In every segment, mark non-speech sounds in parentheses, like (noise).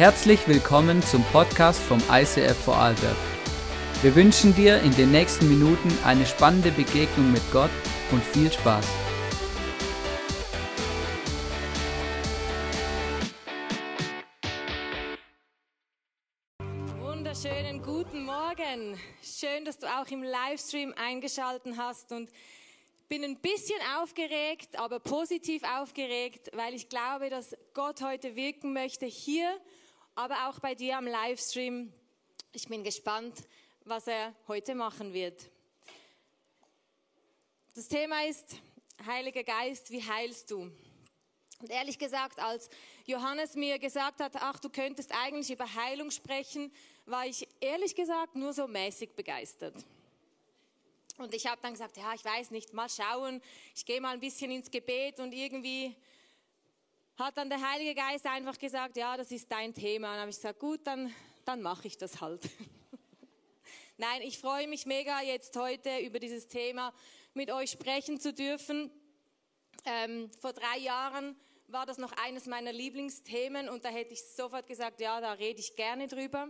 Herzlich willkommen zum Podcast vom ICF Vorarlberg. Wir wünschen dir in den nächsten Minuten eine spannende Begegnung mit Gott und viel Spaß. Wunderschönen guten Morgen. Schön, dass du auch im Livestream eingeschaltet hast und bin ein bisschen aufgeregt, aber positiv aufgeregt, weil ich glaube, dass Gott heute wirken möchte hier aber auch bei dir am Livestream. Ich bin gespannt, was er heute machen wird. Das Thema ist, Heiliger Geist, wie heilst du? Und ehrlich gesagt, als Johannes mir gesagt hat, ach, du könntest eigentlich über Heilung sprechen, war ich ehrlich gesagt nur so mäßig begeistert. Und ich habe dann gesagt, ja, ich weiß nicht, mal schauen, ich gehe mal ein bisschen ins Gebet und irgendwie hat dann der Heilige Geist einfach gesagt, ja, das ist dein Thema. Und dann habe ich gesagt, gut, dann, dann mache ich das halt. (laughs) Nein, ich freue mich mega, jetzt heute über dieses Thema mit euch sprechen zu dürfen. Ähm, vor drei Jahren war das noch eines meiner Lieblingsthemen und da hätte ich sofort gesagt, ja, da rede ich gerne drüber,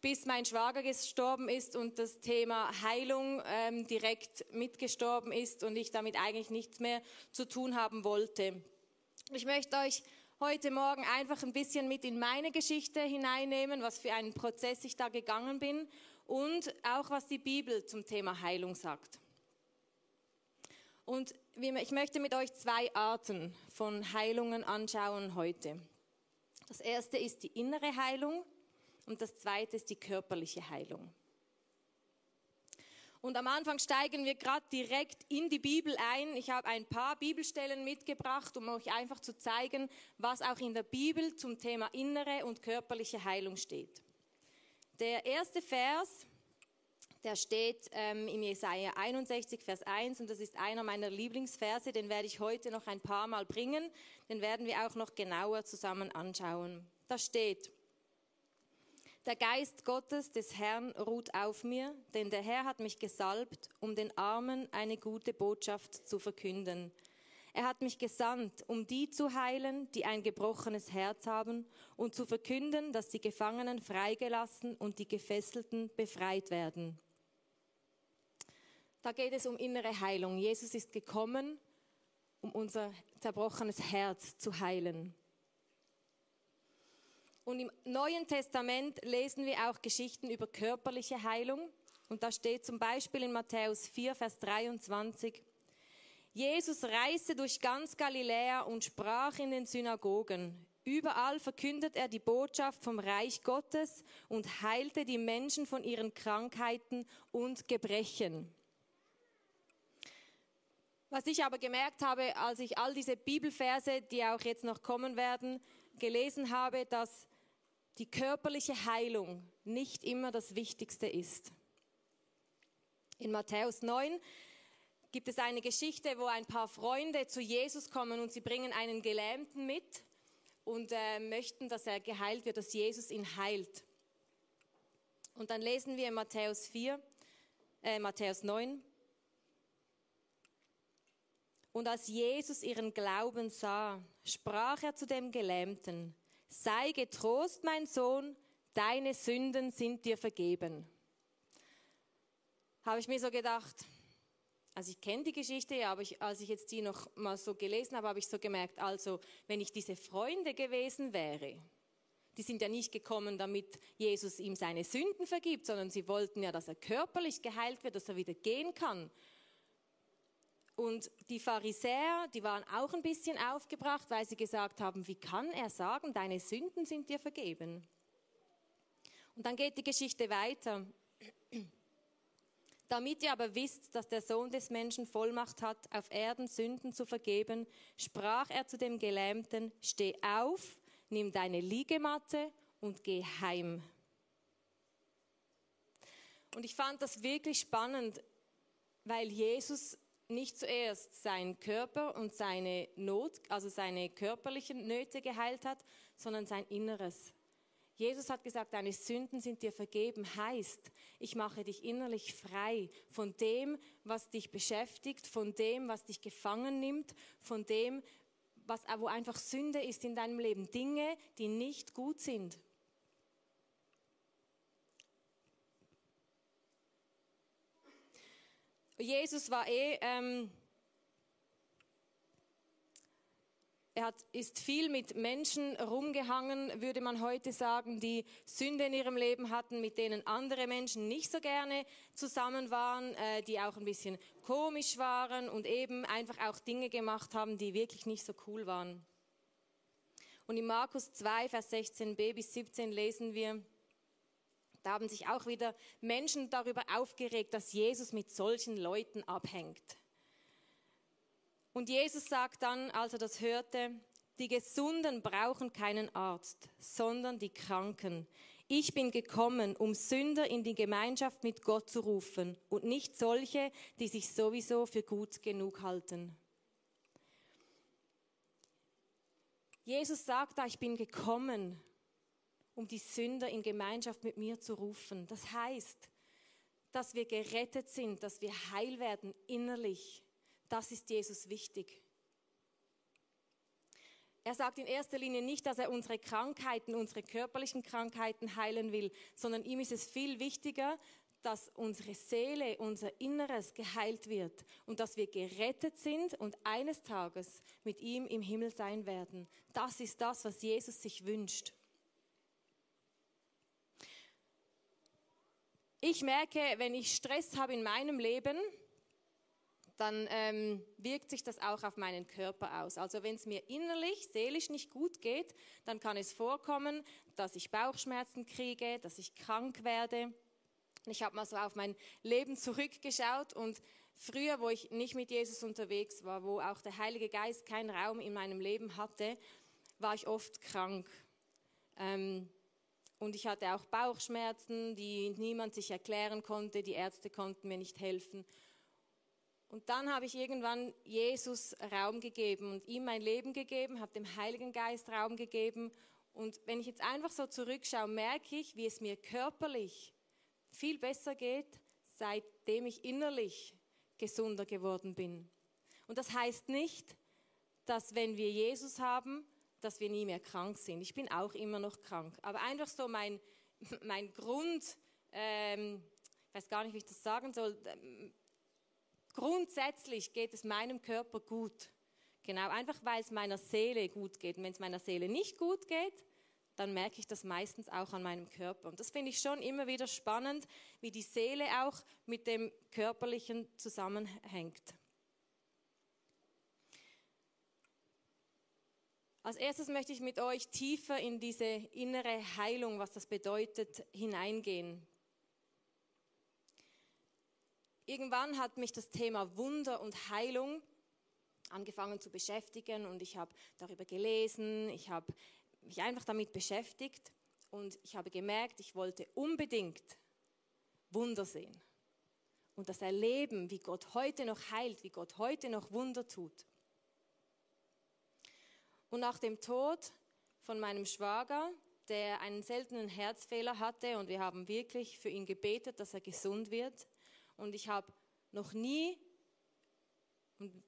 bis mein Schwager gestorben ist und das Thema Heilung ähm, direkt mitgestorben ist und ich damit eigentlich nichts mehr zu tun haben wollte. Ich möchte euch heute Morgen einfach ein bisschen mit in meine Geschichte hineinnehmen, was für einen Prozess ich da gegangen bin und auch was die Bibel zum Thema Heilung sagt. Und ich möchte mit euch zwei Arten von Heilungen anschauen heute. Das erste ist die innere Heilung und das zweite ist die körperliche Heilung. Und am Anfang steigen wir gerade direkt in die Bibel ein. Ich habe ein paar Bibelstellen mitgebracht, um euch einfach zu zeigen, was auch in der Bibel zum Thema innere und körperliche Heilung steht. Der erste Vers, der steht ähm, in Jesaja 61, Vers 1 und das ist einer meiner Lieblingsverse, den werde ich heute noch ein paar Mal bringen, den werden wir auch noch genauer zusammen anschauen. Da steht, der Geist Gottes des Herrn ruht auf mir, denn der Herr hat mich gesalbt, um den Armen eine gute Botschaft zu verkünden. Er hat mich gesandt, um die zu heilen, die ein gebrochenes Herz haben, und zu verkünden, dass die Gefangenen freigelassen und die Gefesselten befreit werden. Da geht es um innere Heilung. Jesus ist gekommen, um unser zerbrochenes Herz zu heilen. Und im Neuen Testament lesen wir auch Geschichten über körperliche Heilung. Und da steht zum Beispiel in Matthäus 4, Vers 23, Jesus reiste durch ganz Galiläa und sprach in den Synagogen. Überall verkündet er die Botschaft vom Reich Gottes und heilte die Menschen von ihren Krankheiten und Gebrechen. Was ich aber gemerkt habe, als ich all diese Bibelverse, die auch jetzt noch kommen werden, gelesen habe, dass die körperliche Heilung nicht immer das Wichtigste ist. In Matthäus 9 gibt es eine Geschichte, wo ein paar Freunde zu Jesus kommen und sie bringen einen Gelähmten mit und äh, möchten, dass er geheilt wird, dass Jesus ihn heilt. Und dann lesen wir in Matthäus 4, äh, Matthäus 9. Und als Jesus ihren Glauben sah, sprach er zu dem Gelähmten, sei getrost, mein Sohn, deine Sünden sind dir vergeben. Habe ich mir so gedacht, also ich kenne die Geschichte, ja, aber ich, als ich jetzt die noch mal so gelesen habe, habe ich so gemerkt, also wenn ich diese Freunde gewesen wäre, die sind ja nicht gekommen, damit Jesus ihm seine Sünden vergibt, sondern sie wollten ja, dass er körperlich geheilt wird, dass er wieder gehen kann. Und die Pharisäer, die waren auch ein bisschen aufgebracht, weil sie gesagt haben, wie kann er sagen, deine Sünden sind dir vergeben? Und dann geht die Geschichte weiter. Damit ihr aber wisst, dass der Sohn des Menschen Vollmacht hat, auf Erden Sünden zu vergeben, sprach er zu dem Gelähmten, steh auf, nimm deine Liegematte und geh heim. Und ich fand das wirklich spannend, weil Jesus nicht zuerst seinen Körper und seine Not, also seine körperlichen Nöte geheilt hat, sondern sein Inneres. Jesus hat gesagt, deine Sünden sind dir vergeben, heißt, ich mache dich innerlich frei von dem, was dich beschäftigt, von dem, was dich gefangen nimmt, von dem, was, wo einfach Sünde ist in deinem Leben, Dinge, die nicht gut sind. Jesus war eh, ähm, er hat, ist viel mit Menschen rumgehangen, würde man heute sagen, die Sünde in ihrem Leben hatten, mit denen andere Menschen nicht so gerne zusammen waren, äh, die auch ein bisschen komisch waren und eben einfach auch Dinge gemacht haben, die wirklich nicht so cool waren. Und in Markus 2, Vers 16b bis 17 lesen wir, da haben sich auch wieder Menschen darüber aufgeregt, dass Jesus mit solchen Leuten abhängt. Und Jesus sagt dann, als er das hörte, die Gesunden brauchen keinen Arzt, sondern die Kranken. Ich bin gekommen, um Sünder in die Gemeinschaft mit Gott zu rufen und nicht solche, die sich sowieso für gut genug halten. Jesus sagt da, ich bin gekommen, um die Sünder in Gemeinschaft mit mir zu rufen. Das heißt, dass wir gerettet sind, dass wir heil werden innerlich. Das ist Jesus wichtig. Er sagt in erster Linie nicht, dass er unsere Krankheiten, unsere körperlichen Krankheiten heilen will, sondern ihm ist es viel wichtiger, dass unsere Seele, unser Inneres geheilt wird und dass wir gerettet sind und eines Tages mit ihm im Himmel sein werden. Das ist das, was Jesus sich wünscht. Ich merke, wenn ich Stress habe in meinem Leben, dann ähm, wirkt sich das auch auf meinen Körper aus. Also wenn es mir innerlich, seelisch nicht gut geht, dann kann es vorkommen, dass ich Bauchschmerzen kriege, dass ich krank werde. Ich habe mal so auf mein Leben zurückgeschaut und früher, wo ich nicht mit Jesus unterwegs war, wo auch der Heilige Geist keinen Raum in meinem Leben hatte, war ich oft krank. Ähm, und ich hatte auch Bauchschmerzen, die niemand sich erklären konnte, die Ärzte konnten mir nicht helfen. Und dann habe ich irgendwann Jesus Raum gegeben und ihm mein Leben gegeben, habe dem Heiligen Geist Raum gegeben. Und wenn ich jetzt einfach so zurückschaue, merke ich, wie es mir körperlich viel besser geht, seitdem ich innerlich gesunder geworden bin. Und das heißt nicht, dass wenn wir Jesus haben, dass wir nie mehr krank sind. Ich bin auch immer noch krank. Aber einfach so mein, (laughs) mein Grund, ähm, ich weiß gar nicht, wie ich das sagen soll, ähm, grundsätzlich geht es meinem Körper gut. Genau, einfach weil es meiner Seele gut geht. Und wenn es meiner Seele nicht gut geht, dann merke ich das meistens auch an meinem Körper. Und das finde ich schon immer wieder spannend, wie die Seele auch mit dem Körperlichen zusammenhängt. Als erstes möchte ich mit euch tiefer in diese innere Heilung, was das bedeutet, hineingehen. Irgendwann hat mich das Thema Wunder und Heilung angefangen zu beschäftigen und ich habe darüber gelesen, ich habe mich einfach damit beschäftigt und ich habe gemerkt, ich wollte unbedingt Wunder sehen und das erleben, wie Gott heute noch heilt, wie Gott heute noch Wunder tut. Und nach dem Tod von meinem Schwager, der einen seltenen Herzfehler hatte und wir haben wirklich für ihn gebetet, dass er gesund wird. Und ich habe noch nie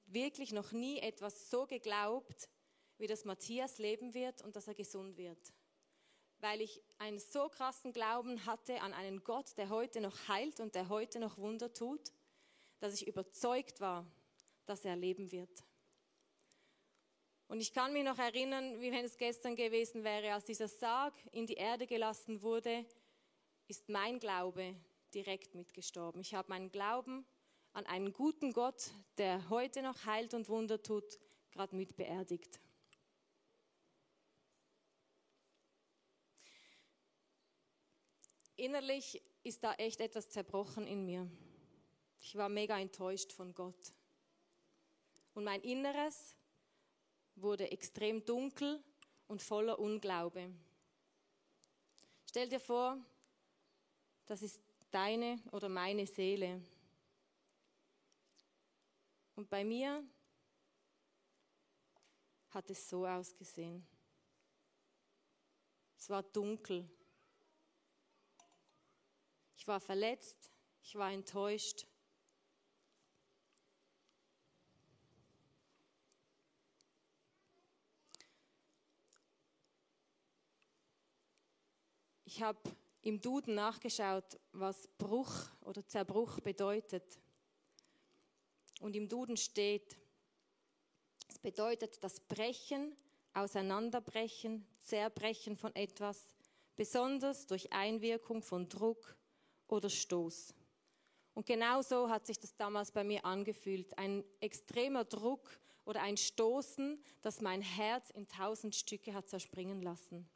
wirklich noch nie etwas so geglaubt, wie das Matthias leben wird und dass er gesund wird. Weil ich einen so krassen Glauben hatte an einen Gott, der heute noch heilt und der heute noch Wunder tut, dass ich überzeugt war, dass er leben wird. Und ich kann mich noch erinnern, wie wenn es gestern gewesen wäre, als dieser Sarg in die Erde gelassen wurde, ist mein Glaube direkt mitgestorben. Ich habe meinen Glauben an einen guten Gott, der heute noch heilt und Wunder tut, gerade mit beerdigt. Innerlich ist da echt etwas zerbrochen in mir. Ich war mega enttäuscht von Gott. Und mein Inneres wurde extrem dunkel und voller Unglaube. Stell dir vor, das ist deine oder meine Seele. Und bei mir hat es so ausgesehen. Es war dunkel. Ich war verletzt, ich war enttäuscht. Ich habe im Duden nachgeschaut, was Bruch oder Zerbruch bedeutet. Und im Duden steht, es bedeutet das Brechen, Auseinanderbrechen, Zerbrechen von etwas, besonders durch Einwirkung von Druck oder Stoß. Und genau so hat sich das damals bei mir angefühlt. Ein extremer Druck oder ein Stoßen, das mein Herz in tausend Stücke hat zerspringen lassen.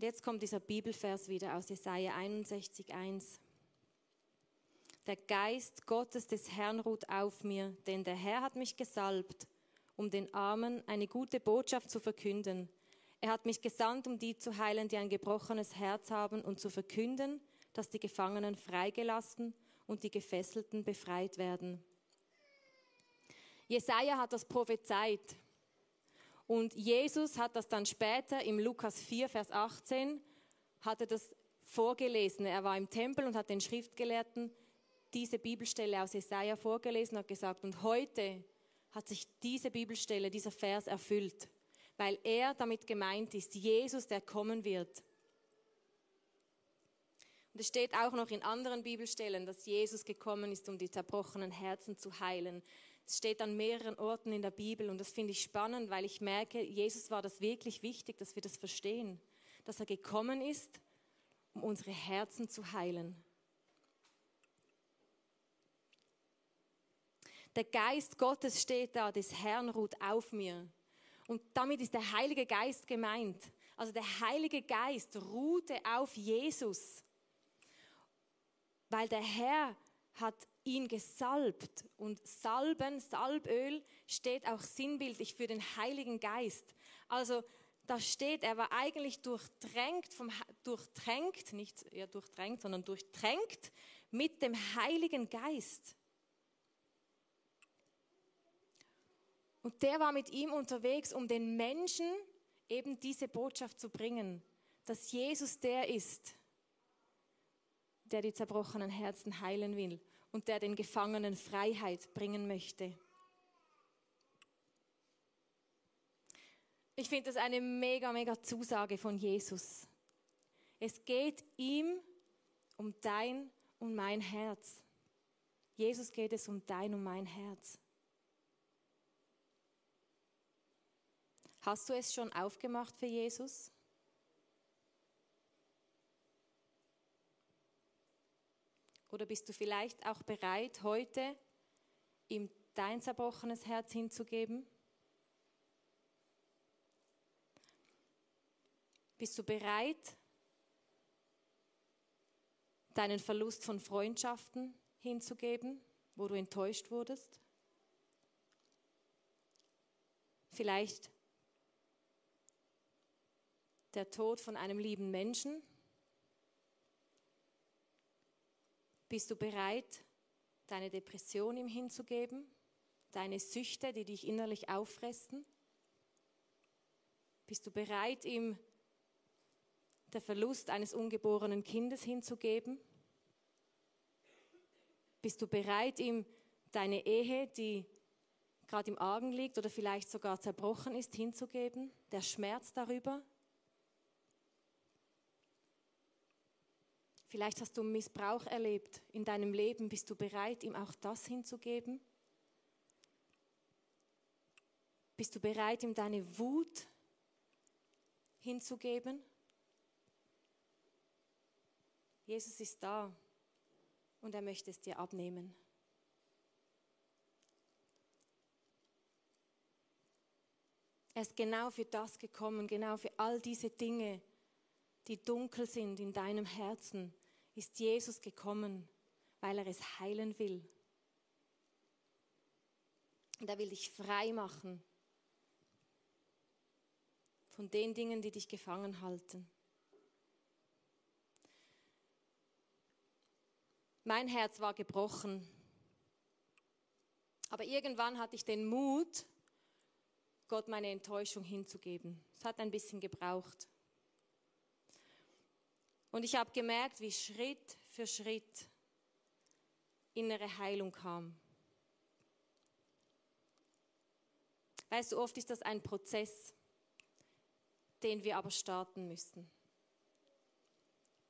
Und jetzt kommt dieser Bibelvers wieder aus Jesaja 61,1. Der Geist Gottes des Herrn ruht auf mir, denn der Herr hat mich gesalbt, um den Armen eine gute Botschaft zu verkünden. Er hat mich gesandt, um die zu heilen, die ein gebrochenes Herz haben, und zu verkünden, dass die Gefangenen freigelassen und die Gefesselten befreit werden. Jesaja hat das prophezeit. Und Jesus hat das dann später im Lukas 4, Vers 18, hat er das vorgelesen. Er war im Tempel und hat den Schriftgelehrten diese Bibelstelle aus Jesaja vorgelesen und hat gesagt, und heute hat sich diese Bibelstelle, dieser Vers erfüllt, weil er damit gemeint ist, Jesus, der kommen wird. Und es steht auch noch in anderen Bibelstellen, dass Jesus gekommen ist, um die zerbrochenen Herzen zu heilen. Es steht an mehreren Orten in der Bibel und das finde ich spannend, weil ich merke, Jesus war das wirklich wichtig, dass wir das verstehen, dass er gekommen ist, um unsere Herzen zu heilen. Der Geist Gottes steht da, des Herrn ruht auf mir. Und damit ist der Heilige Geist gemeint. Also der Heilige Geist ruhte auf Jesus, weil der Herr hat ihn gesalbt. Und Salben, Salböl steht auch sinnbildlich für den Heiligen Geist. Also da steht, er war eigentlich durchtränkt, vom, durchtränkt, nicht ja, durchdrängt, sondern durchtränkt mit dem Heiligen Geist. Und der war mit ihm unterwegs, um den Menschen eben diese Botschaft zu bringen, dass Jesus der ist, der die zerbrochenen Herzen heilen will und der den Gefangenen Freiheit bringen möchte. Ich finde das eine mega, mega Zusage von Jesus. Es geht ihm um dein und mein Herz. Jesus geht es um dein und mein Herz. Hast du es schon aufgemacht für Jesus? Oder bist du vielleicht auch bereit, heute ihm dein zerbrochenes Herz hinzugeben? Bist du bereit, deinen Verlust von Freundschaften hinzugeben, wo du enttäuscht wurdest? Vielleicht der Tod von einem lieben Menschen, Bist du bereit, deine Depression ihm hinzugeben? Deine Süchte, die dich innerlich auffressen? Bist du bereit, ihm der Verlust eines ungeborenen Kindes hinzugeben? Bist du bereit, ihm deine Ehe, die gerade im Argen liegt oder vielleicht sogar zerbrochen ist, hinzugeben? Der Schmerz darüber? Vielleicht hast du Missbrauch erlebt in deinem Leben. Bist du bereit, ihm auch das hinzugeben? Bist du bereit, ihm deine Wut hinzugeben? Jesus ist da und er möchte es dir abnehmen. Er ist genau für das gekommen, genau für all diese Dinge, die dunkel sind in deinem Herzen, ist Jesus gekommen, weil er es heilen will. Und er will dich frei machen von den Dingen, die dich gefangen halten. Mein Herz war gebrochen. Aber irgendwann hatte ich den Mut, Gott meine Enttäuschung hinzugeben. Es hat ein bisschen gebraucht. Und ich habe gemerkt, wie Schritt für Schritt innere Heilung kam. Weißt du, oft ist das ein Prozess, den wir aber starten müssen.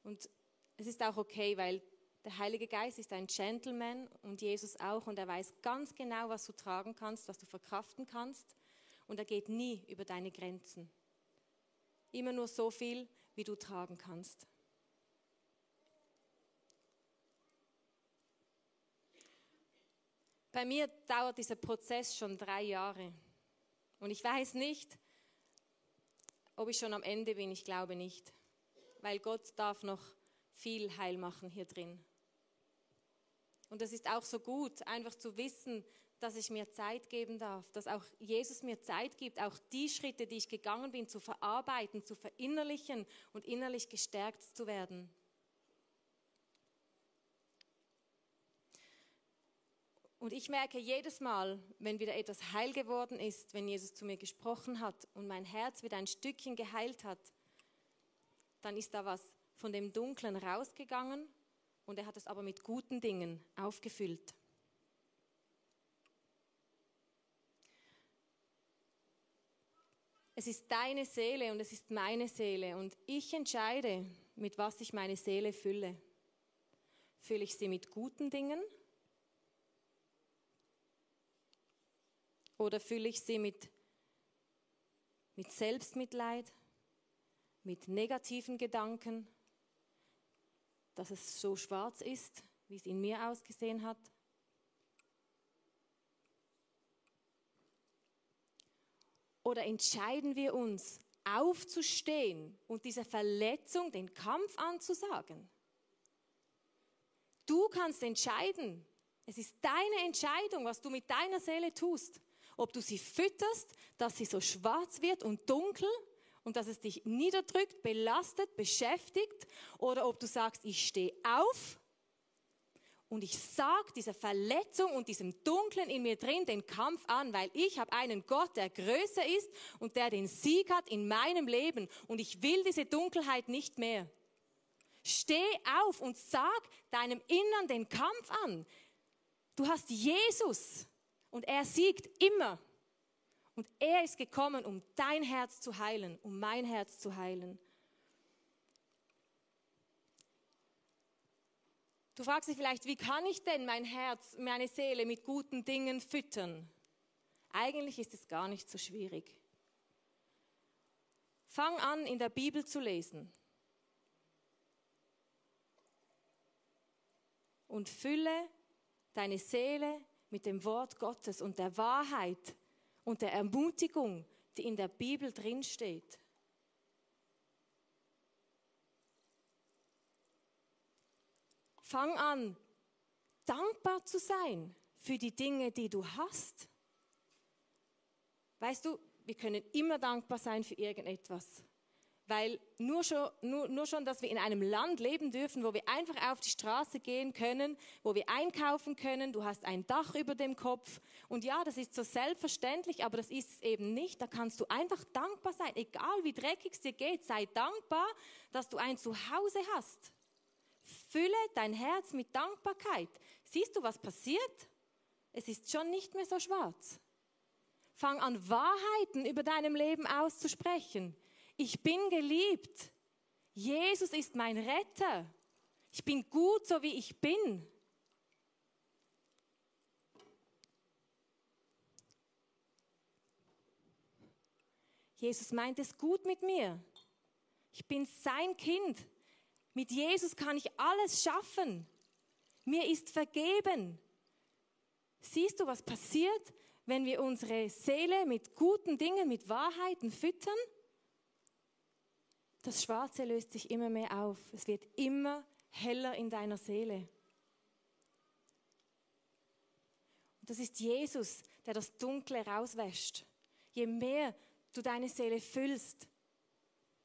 Und es ist auch okay, weil der Heilige Geist ist ein Gentleman und Jesus auch und er weiß ganz genau, was du tragen kannst, was du verkraften kannst und er geht nie über deine Grenzen. Immer nur so viel, wie du tragen kannst. Bei mir dauert dieser Prozess schon drei Jahre. Und ich weiß nicht, ob ich schon am Ende bin. Ich glaube nicht. Weil Gott darf noch viel Heil machen hier drin. Und das ist auch so gut, einfach zu wissen, dass ich mir Zeit geben darf, dass auch Jesus mir Zeit gibt, auch die Schritte, die ich gegangen bin, zu verarbeiten, zu verinnerlichen und innerlich gestärkt zu werden. Und ich merke jedes Mal, wenn wieder etwas heil geworden ist, wenn Jesus zu mir gesprochen hat und mein Herz wieder ein Stückchen geheilt hat, dann ist da was von dem Dunklen rausgegangen und er hat es aber mit guten Dingen aufgefüllt. Es ist deine Seele und es ist meine Seele und ich entscheide, mit was ich meine Seele fülle. Fülle ich sie mit guten Dingen oder fülle ich sie mit, mit Selbstmitleid, mit negativen Gedanken, dass es so schwarz ist, wie es in mir ausgesehen hat? Oder entscheiden wir uns, aufzustehen und dieser Verletzung den Kampf anzusagen? Du kannst entscheiden. Es ist deine Entscheidung, was du mit deiner Seele tust. Ob du sie fütterst, dass sie so schwarz wird und dunkel und dass es dich niederdrückt, belastet, beschäftigt oder ob du sagst, ich stehe auf und ich sag dieser Verletzung und diesem Dunklen in mir drin den Kampf an, weil ich habe einen Gott, der größer ist und der den Sieg hat in meinem Leben und ich will diese Dunkelheit nicht mehr. Steh auf und sag deinem Innern den Kampf an. Du hast Jesus und er siegt immer. Und er ist gekommen, um dein Herz zu heilen, um mein Herz zu heilen. Du fragst dich vielleicht, wie kann ich denn mein Herz, meine Seele mit guten Dingen füttern? Eigentlich ist es gar nicht so schwierig. Fang an, in der Bibel zu lesen. Und fülle deine Seele mit dem Wort Gottes und der Wahrheit und der Ermutigung, die in der Bibel drinsteht. Fang an, dankbar zu sein für die Dinge, die du hast. Weißt du, wir können immer dankbar sein für irgendetwas. Weil nur schon, nur, nur schon, dass wir in einem Land leben dürfen, wo wir einfach auf die Straße gehen können, wo wir einkaufen können, du hast ein Dach über dem Kopf. Und ja, das ist so selbstverständlich, aber das ist es eben nicht. Da kannst du einfach dankbar sein, egal wie dreckig es dir geht. Sei dankbar, dass du ein Zuhause hast. Fülle dein Herz mit Dankbarkeit. Siehst du, was passiert? Es ist schon nicht mehr so schwarz. Fang an, Wahrheiten über deinem Leben auszusprechen. Ich bin geliebt. Jesus ist mein Retter. Ich bin gut, so wie ich bin. Jesus meint es gut mit mir. Ich bin sein Kind. Mit Jesus kann ich alles schaffen. Mir ist vergeben. Siehst du, was passiert, wenn wir unsere Seele mit guten Dingen, mit Wahrheiten füttern? Das Schwarze löst sich immer mehr auf. Es wird immer heller in deiner Seele. Und das ist Jesus, der das Dunkle rauswäscht. Je mehr du deine Seele füllst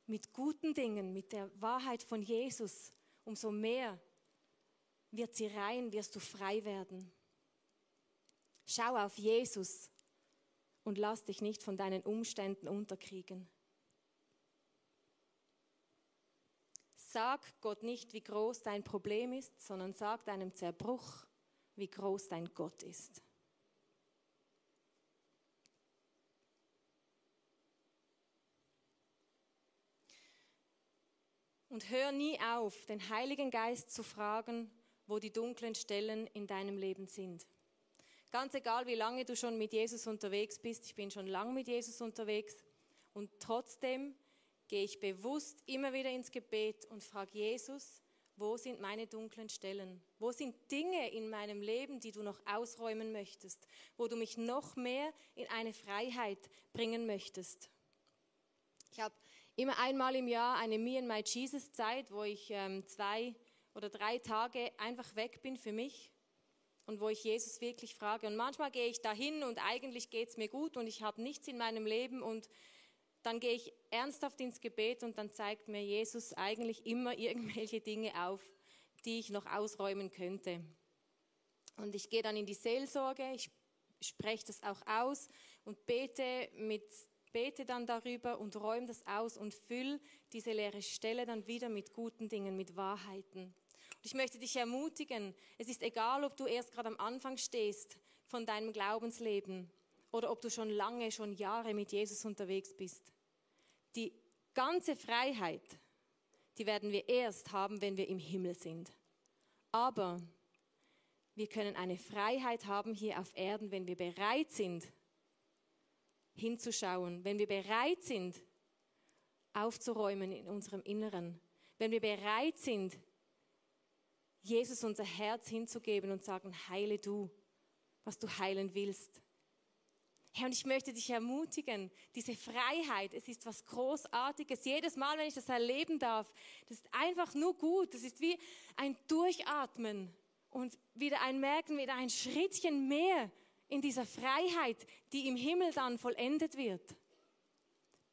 mit guten Dingen, mit der Wahrheit von Jesus, umso mehr wird sie rein, wirst du frei werden. Schau auf Jesus und lass dich nicht von deinen Umständen unterkriegen. Sag Gott nicht, wie groß dein Problem ist, sondern sag deinem Zerbruch, wie groß dein Gott ist. Und hör nie auf, den Heiligen Geist zu fragen, wo die dunklen Stellen in deinem Leben sind. Ganz egal, wie lange du schon mit Jesus unterwegs bist, ich bin schon lange mit Jesus unterwegs und trotzdem gehe ich bewusst immer wieder ins Gebet und frage Jesus, wo sind meine dunklen Stellen? Wo sind Dinge in meinem Leben, die du noch ausräumen möchtest? Wo du mich noch mehr in eine Freiheit bringen möchtest? Ich habe immer einmal im Jahr eine Me and My Jesus Zeit, wo ich ähm, zwei oder drei Tage einfach weg bin für mich und wo ich Jesus wirklich frage. Und manchmal gehe ich dahin und eigentlich geht es mir gut und ich habe nichts in meinem Leben und dann gehe ich ernsthaft ins Gebet und dann zeigt mir Jesus eigentlich immer irgendwelche Dinge auf, die ich noch ausräumen könnte. Und ich gehe dann in die Seelsorge, ich spreche das auch aus und bete mit bete dann darüber und räume das aus und füll diese leere Stelle dann wieder mit guten Dingen, mit Wahrheiten. Und ich möchte dich ermutigen, es ist egal, ob du erst gerade am Anfang stehst von deinem Glaubensleben oder ob du schon lange, schon Jahre mit Jesus unterwegs bist. Die ganze Freiheit, die werden wir erst haben, wenn wir im Himmel sind. Aber wir können eine Freiheit haben hier auf Erden, wenn wir bereit sind, hinzuschauen, wenn wir bereit sind, aufzuräumen in unserem Inneren, wenn wir bereit sind, Jesus unser Herz hinzugeben und sagen, heile du, was du heilen willst. Herr, und ich möchte dich ermutigen, diese Freiheit, es ist was Großartiges. Jedes Mal, wenn ich das erleben darf, das ist einfach nur gut. Das ist wie ein Durchatmen und wieder ein Merken, wieder ein Schrittchen mehr in dieser Freiheit, die im Himmel dann vollendet wird.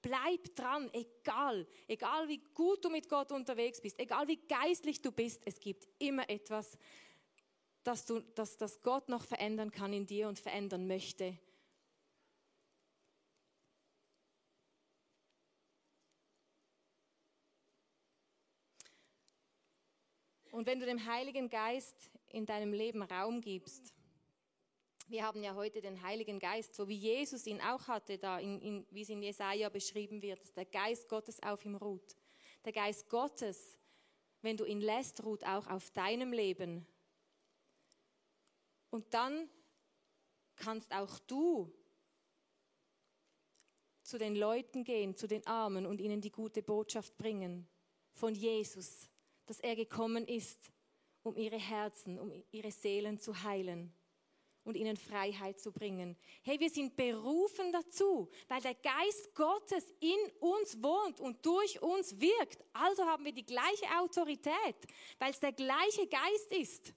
Bleib dran, egal, egal wie gut du mit Gott unterwegs bist, egal wie geistlich du bist, es gibt immer etwas, das, du, das, das Gott noch verändern kann in dir und verändern möchte. Und wenn du dem Heiligen Geist in deinem Leben Raum gibst, wir haben ja heute den Heiligen Geist, so wie Jesus ihn auch hatte, da in, in, wie es in Jesaja beschrieben wird, dass der Geist Gottes auf ihm ruht. Der Geist Gottes, wenn du ihn lässt, ruht auch auf deinem Leben. Und dann kannst auch du zu den Leuten gehen, zu den Armen und ihnen die gute Botschaft bringen von Jesus, dass er gekommen ist, um ihre Herzen, um ihre Seelen zu heilen und ihnen Freiheit zu bringen. Hey, wir sind berufen dazu, weil der Geist Gottes in uns wohnt und durch uns wirkt. Also haben wir die gleiche Autorität, weil es der gleiche Geist ist,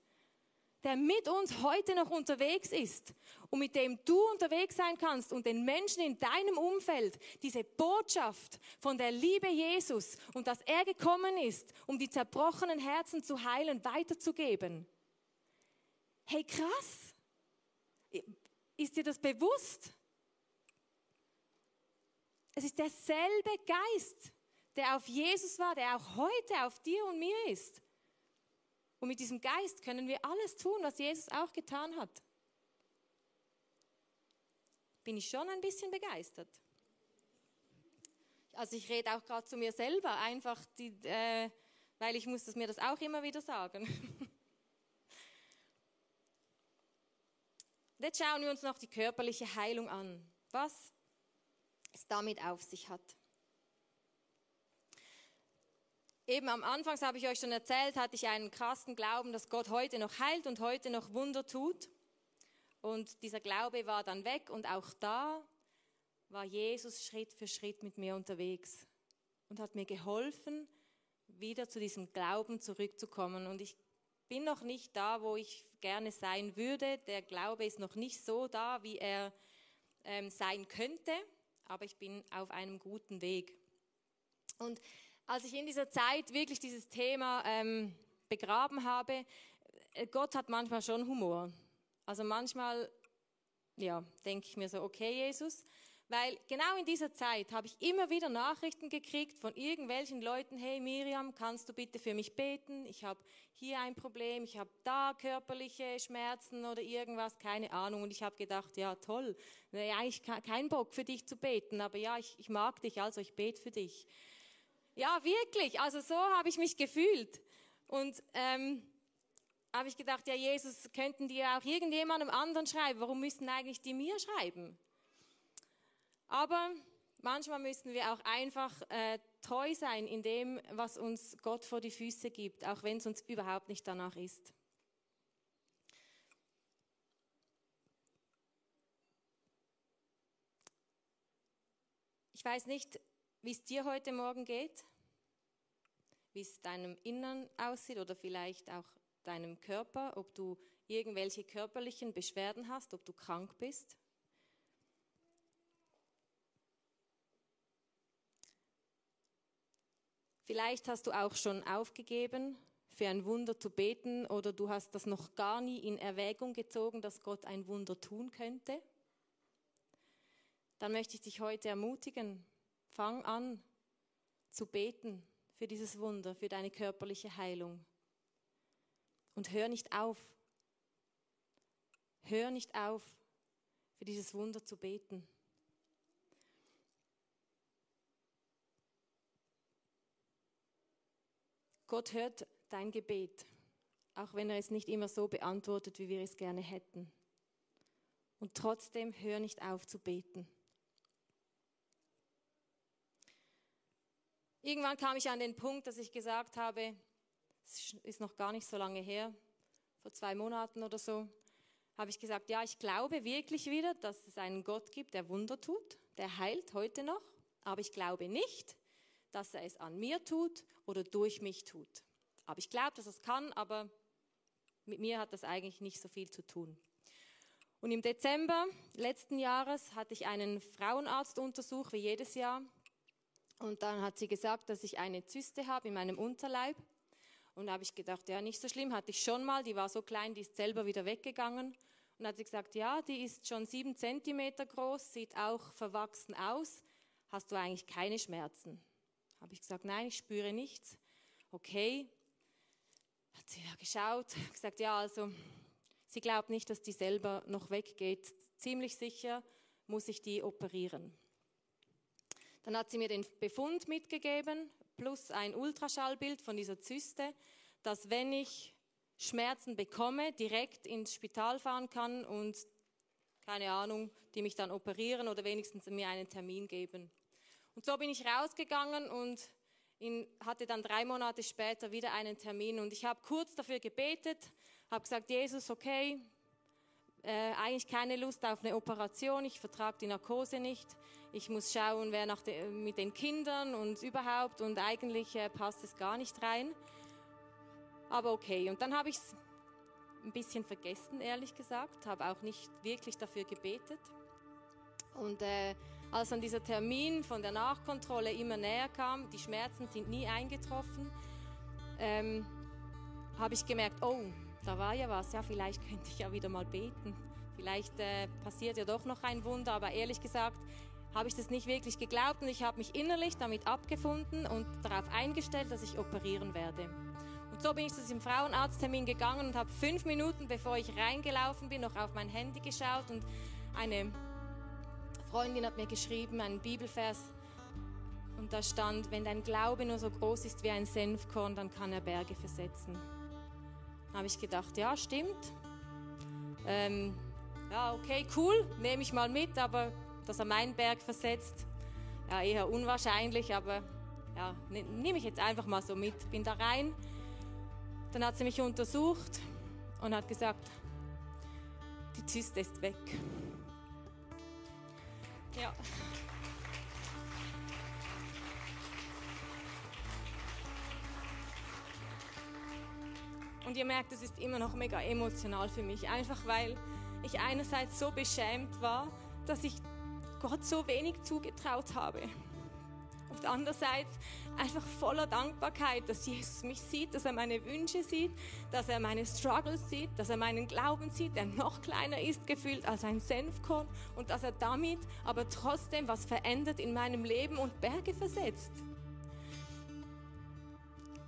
der mit uns heute noch unterwegs ist und mit dem du unterwegs sein kannst und den Menschen in deinem Umfeld diese Botschaft von der Liebe Jesus und dass er gekommen ist, um die zerbrochenen Herzen zu heilen, weiterzugeben. Hey, krass. Ist dir das bewusst? Es ist derselbe Geist, der auf Jesus war, der auch heute auf dir und mir ist. Und mit diesem Geist können wir alles tun, was Jesus auch getan hat. Bin ich schon ein bisschen begeistert. Also ich rede auch gerade zu mir selber, einfach, die, äh, weil ich muss das mir das auch immer wieder sagen. (laughs) Jetzt schauen wir uns noch die körperliche Heilung an. Was es damit auf sich hat. Eben am Anfang habe ich euch schon erzählt, hatte ich einen krassen Glauben, dass Gott heute noch heilt und heute noch Wunder tut. Und dieser Glaube war dann weg und auch da war Jesus Schritt für Schritt mit mir unterwegs und hat mir geholfen, wieder zu diesem Glauben zurückzukommen. Und ich bin noch nicht da, wo ich gerne sein würde. Der Glaube ist noch nicht so da, wie er ähm, sein könnte, aber ich bin auf einem guten Weg. Und als ich in dieser Zeit wirklich dieses Thema ähm, begraben habe, äh, Gott hat manchmal schon Humor. Also manchmal, ja, denke ich mir so, okay, Jesus, weil genau in dieser Zeit habe ich immer wieder Nachrichten gekriegt von irgendwelchen Leuten, hey Miriam, kannst du bitte für mich beten? Ich habe hier ein Problem, ich habe da körperliche Schmerzen oder irgendwas, keine Ahnung. Und ich habe gedacht, ja toll, eigentlich kein Bock für dich zu beten, aber ja, ich, ich mag dich, also ich bete für dich. Ja, wirklich. Also so habe ich mich gefühlt. Und ähm, habe ich gedacht, ja, Jesus, könnten die auch irgendjemandem anderen schreiben. Warum müssten eigentlich die mir schreiben? Aber manchmal müssen wir auch einfach äh, treu sein in dem, was uns Gott vor die Füße gibt, auch wenn es uns überhaupt nicht danach ist. Ich weiß nicht, wie es dir heute Morgen geht, wie es deinem Innern aussieht oder vielleicht auch deinem Körper, ob du irgendwelche körperlichen Beschwerden hast, ob du krank bist. Vielleicht hast du auch schon aufgegeben, für ein Wunder zu beten oder du hast das noch gar nie in Erwägung gezogen, dass Gott ein Wunder tun könnte. Dann möchte ich dich heute ermutigen, fang an zu beten für dieses Wunder, für deine körperliche Heilung. Und hör nicht auf. Hör nicht auf, für dieses Wunder zu beten. Gott hört dein Gebet, auch wenn er es nicht immer so beantwortet, wie wir es gerne hätten. Und trotzdem hör nicht auf zu beten. Irgendwann kam ich an den Punkt, dass ich gesagt habe, es ist noch gar nicht so lange her, vor zwei Monaten oder so, habe ich gesagt, ja, ich glaube wirklich wieder, dass es einen Gott gibt, der Wunder tut, der heilt heute noch, aber ich glaube nicht, dass er es an mir tut oder durch mich tut. Aber ich glaube, dass es kann, aber mit mir hat das eigentlich nicht so viel zu tun. Und im Dezember letzten Jahres hatte ich einen Frauenarztuntersuch, wie jedes Jahr. Und dann hat sie gesagt, dass ich eine Zyste habe in meinem Unterleib. Und da habe ich gedacht, ja, nicht so schlimm, hatte ich schon mal, die war so klein, die ist selber wieder weggegangen. Und dann hat sie gesagt, ja, die ist schon sieben Zentimeter groß, sieht auch verwachsen aus. Hast du eigentlich keine Schmerzen? Habe ich gesagt, nein, ich spüre nichts. Okay. Hat sie ja geschaut, (laughs) gesagt, ja, also, sie glaubt nicht, dass die selber noch weggeht. Ziemlich sicher muss ich die operieren. Dann hat sie mir den Befund mitgegeben, plus ein Ultraschallbild von dieser Zyste, dass wenn ich Schmerzen bekomme, direkt ins Spital fahren kann und keine Ahnung, die mich dann operieren oder wenigstens mir einen Termin geben. Und so bin ich rausgegangen und in, hatte dann drei Monate später wieder einen Termin und ich habe kurz dafür gebetet, habe gesagt, Jesus, okay, äh, eigentlich keine Lust auf eine Operation, ich vertrage die Narkose nicht, ich muss schauen, wer nach de, mit den Kindern und überhaupt und eigentlich äh, passt es gar nicht rein. Aber okay, und dann habe ich es ein bisschen vergessen, ehrlich gesagt, habe auch nicht wirklich dafür gebetet. Und äh, als dann dieser Termin von der Nachkontrolle immer näher kam, die Schmerzen sind nie eingetroffen, ähm, habe ich gemerkt, oh, da war ja was, ja, vielleicht könnte ich ja wieder mal beten. Vielleicht äh, passiert ja doch noch ein Wunder, aber ehrlich gesagt habe ich das nicht wirklich geglaubt und ich habe mich innerlich damit abgefunden und darauf eingestellt, dass ich operieren werde. Und so bin ich zu diesem Frauenarzttermin gegangen und habe fünf Minuten, bevor ich reingelaufen bin, noch auf mein Handy geschaut und eine Freundin hat mir geschrieben, einen Bibelvers, und da stand, wenn dein Glaube nur so groß ist wie ein Senfkorn, dann kann er Berge versetzen habe ich gedacht, ja, stimmt. Ähm, ja, okay, cool, nehme ich mal mit, aber dass er meinen Berg versetzt, ja, eher unwahrscheinlich, aber ja, ne, nehme ich jetzt einfach mal so mit. Bin da rein, dann hat sie mich untersucht und hat gesagt, die Zyste ist weg. Ja. Und ihr merkt, es ist immer noch mega emotional für mich, einfach weil ich einerseits so beschämt war, dass ich Gott so wenig zugetraut habe. Und andererseits einfach voller Dankbarkeit, dass Jesus mich sieht, dass er meine Wünsche sieht, dass er meine Struggles sieht, dass er meinen Glauben sieht, der noch kleiner ist gefühlt als ein Senfkorn und dass er damit aber trotzdem was verändert in meinem Leben und Berge versetzt.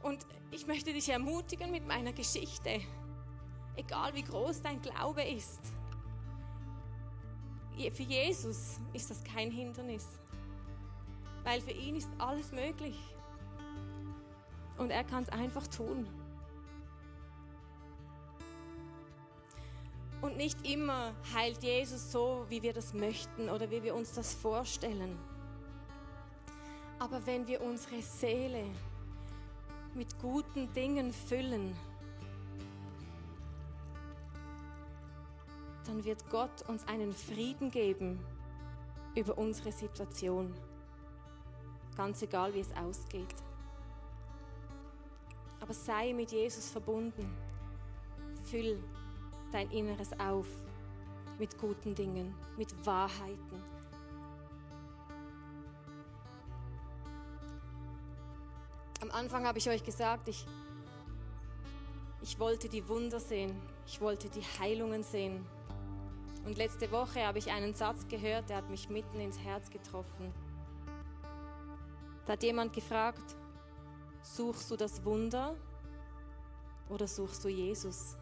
Und ich möchte dich ermutigen mit meiner Geschichte, egal wie groß dein Glaube ist. Für Jesus ist das kein Hindernis, weil für ihn ist alles möglich. Und er kann es einfach tun. Und nicht immer heilt Jesus so, wie wir das möchten oder wie wir uns das vorstellen. Aber wenn wir unsere Seele mit guten Dingen füllen, dann wird Gott uns einen Frieden geben über unsere Situation. Ganz egal, wie es ausgeht. Aber sei mit Jesus verbunden. Füll dein Inneres auf mit guten Dingen, mit Wahrheiten. Am Anfang habe ich euch gesagt, ich, ich wollte die Wunder sehen, ich wollte die Heilungen sehen. Und letzte Woche habe ich einen Satz gehört, der hat mich mitten ins Herz getroffen. Da hat jemand gefragt, suchst du das Wunder oder suchst du Jesus?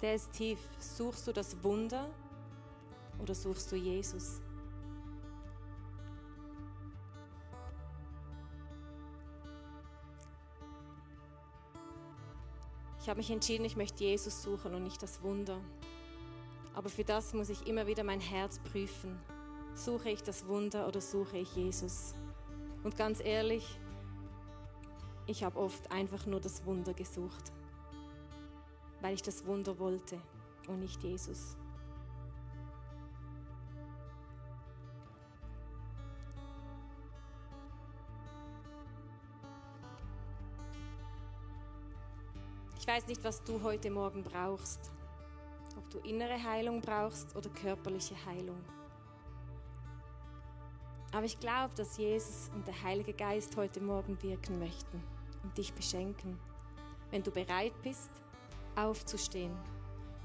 Der ist tief. Suchst du das Wunder oder suchst du Jesus? Ich habe mich entschieden, ich möchte Jesus suchen und nicht das Wunder. Aber für das muss ich immer wieder mein Herz prüfen. Suche ich das Wunder oder suche ich Jesus? Und ganz ehrlich, ich habe oft einfach nur das Wunder gesucht weil ich das Wunder wollte und nicht Jesus. Ich weiß nicht, was du heute Morgen brauchst. Ob du innere Heilung brauchst oder körperliche Heilung. Aber ich glaube, dass Jesus und der Heilige Geist heute Morgen wirken möchten und dich beschenken. Wenn du bereit bist, aufzustehen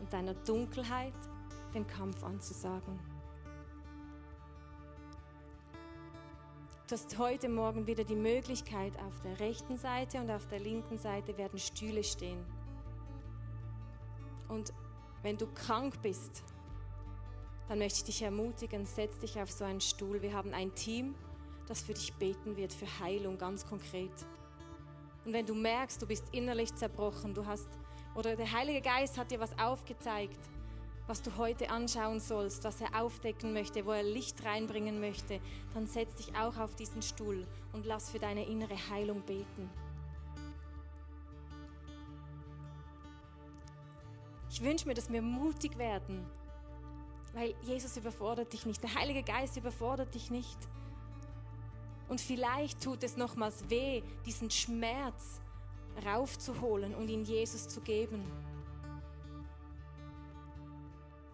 und deiner Dunkelheit den Kampf anzusagen. Du hast heute Morgen wieder die Möglichkeit, auf der rechten Seite und auf der linken Seite werden Stühle stehen. Und wenn du krank bist, dann möchte ich dich ermutigen, setz dich auf so einen Stuhl. Wir haben ein Team, das für dich beten wird, für Heilung ganz konkret. Und wenn du merkst, du bist innerlich zerbrochen, du hast oder der Heilige Geist hat dir was aufgezeigt, was du heute anschauen sollst, was er aufdecken möchte, wo er Licht reinbringen möchte, dann setz dich auch auf diesen Stuhl und lass für deine innere Heilung beten. Ich wünsche mir, dass wir mutig werden, weil Jesus überfordert dich nicht, der Heilige Geist überfordert dich nicht. Und vielleicht tut es nochmals weh, diesen Schmerz raufzuholen und ihn Jesus zu geben.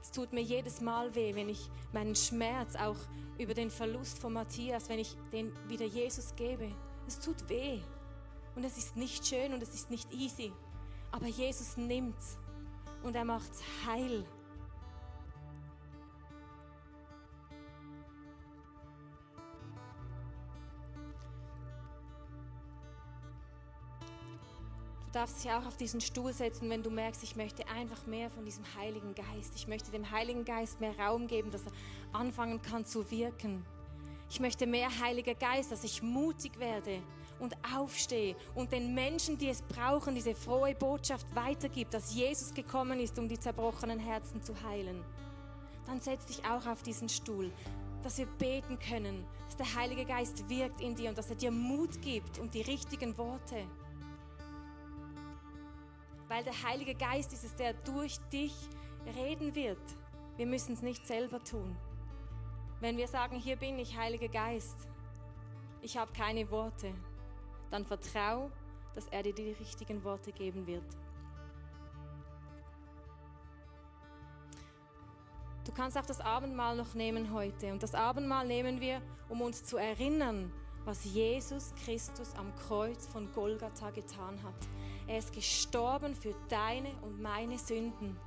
Es tut mir jedes Mal weh, wenn ich meinen Schmerz auch über den Verlust von Matthias, wenn ich den wieder Jesus gebe. Es tut weh und es ist nicht schön und es ist nicht easy. Aber Jesus nimmt's und er macht's heil. Darfst dich auch auf diesen Stuhl setzen, wenn du merkst, ich möchte einfach mehr von diesem Heiligen Geist. Ich möchte dem Heiligen Geist mehr Raum geben, dass er anfangen kann zu wirken. Ich möchte mehr Heiliger Geist, dass ich mutig werde und aufstehe und den Menschen, die es brauchen, diese frohe Botschaft weitergibt, dass Jesus gekommen ist, um die zerbrochenen Herzen zu heilen. Dann setz dich auch auf diesen Stuhl, dass wir beten können, dass der Heilige Geist wirkt in dir und dass er dir Mut gibt und die richtigen Worte. Weil der Heilige Geist ist es, der durch dich reden wird. Wir müssen es nicht selber tun. Wenn wir sagen, hier bin ich, Heiliger Geist, ich habe keine Worte, dann vertrau, dass er dir die richtigen Worte geben wird. Du kannst auch das Abendmahl noch nehmen heute. Und das Abendmahl nehmen wir, um uns zu erinnern, was Jesus Christus am Kreuz von Golgatha getan hat. Er ist gestorben für deine und meine Sünden,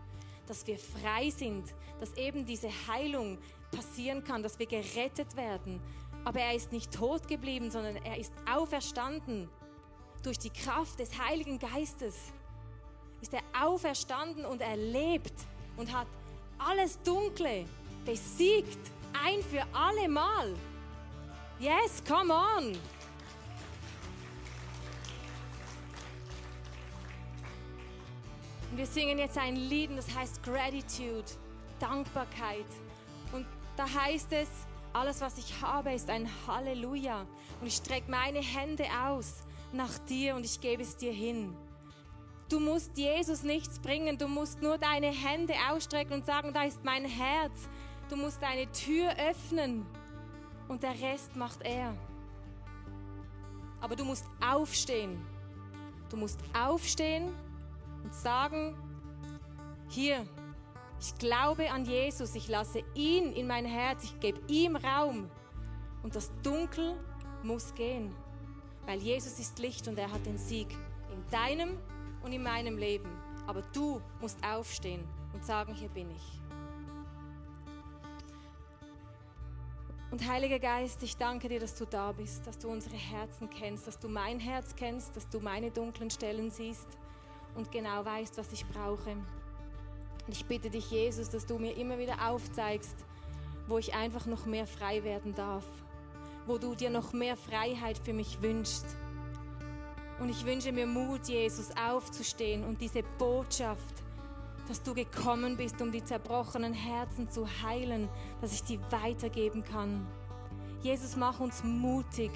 dass wir frei sind, dass eben diese Heilung passieren kann, dass wir gerettet werden. Aber er ist nicht tot geblieben, sondern er ist auferstanden. Durch die Kraft des Heiligen Geistes ist er auferstanden und er lebt und hat alles Dunkle besiegt, ein für alle Mal. Yes, come on! Wir singen jetzt ein Lied das heißt Gratitude, Dankbarkeit. Und da heißt es, alles, was ich habe, ist ein Halleluja. Und ich strecke meine Hände aus nach dir und ich gebe es dir hin. Du musst Jesus nichts bringen, du musst nur deine Hände ausstrecken und sagen, da ist mein Herz. Du musst deine Tür öffnen und der Rest macht er. Aber du musst aufstehen. Du musst aufstehen und sagen, hier, ich glaube an Jesus, ich lasse ihn in mein Herz, ich gebe ihm Raum. Und das Dunkel muss gehen, weil Jesus ist Licht und er hat den Sieg in deinem und in meinem Leben. Aber du musst aufstehen und sagen, hier bin ich. Und Heiliger Geist, ich danke dir, dass du da bist, dass du unsere Herzen kennst, dass du mein Herz kennst, dass du meine dunklen Stellen siehst und genau weißt, was ich brauche. Und ich bitte dich, Jesus, dass du mir immer wieder aufzeigst, wo ich einfach noch mehr frei werden darf, wo du dir noch mehr Freiheit für mich wünschst. Und ich wünsche mir Mut, Jesus, aufzustehen und diese Botschaft, dass du gekommen bist, um die zerbrochenen Herzen zu heilen, dass ich die weitergeben kann. Jesus, mach uns mutig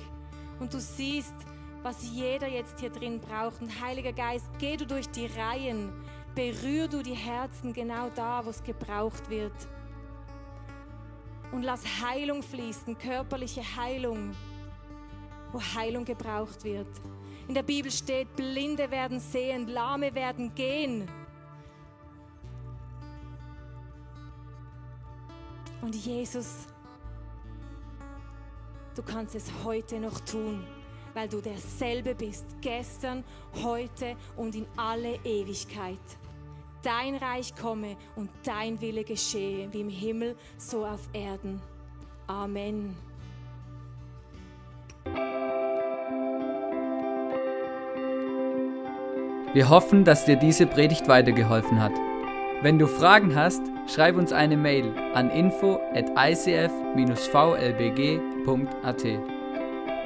und du siehst, was jeder jetzt hier drin braucht. Und Heiliger Geist, geh du durch die Reihen, berühr du die Herzen genau da, wo es gebraucht wird. Und lass Heilung fließen, körperliche Heilung, wo Heilung gebraucht wird. In der Bibel steht, Blinde werden sehen, Lahme werden gehen. Und Jesus, du kannst es heute noch tun, weil du derselbe bist, gestern, heute und in alle Ewigkeit. Dein Reich komme und dein Wille geschehe, wie im Himmel, so auf Erden. Amen. Wir hoffen, dass dir diese Predigt weitergeholfen hat. Wenn du Fragen hast, schreib uns eine Mail an info at icf-vlbg.at.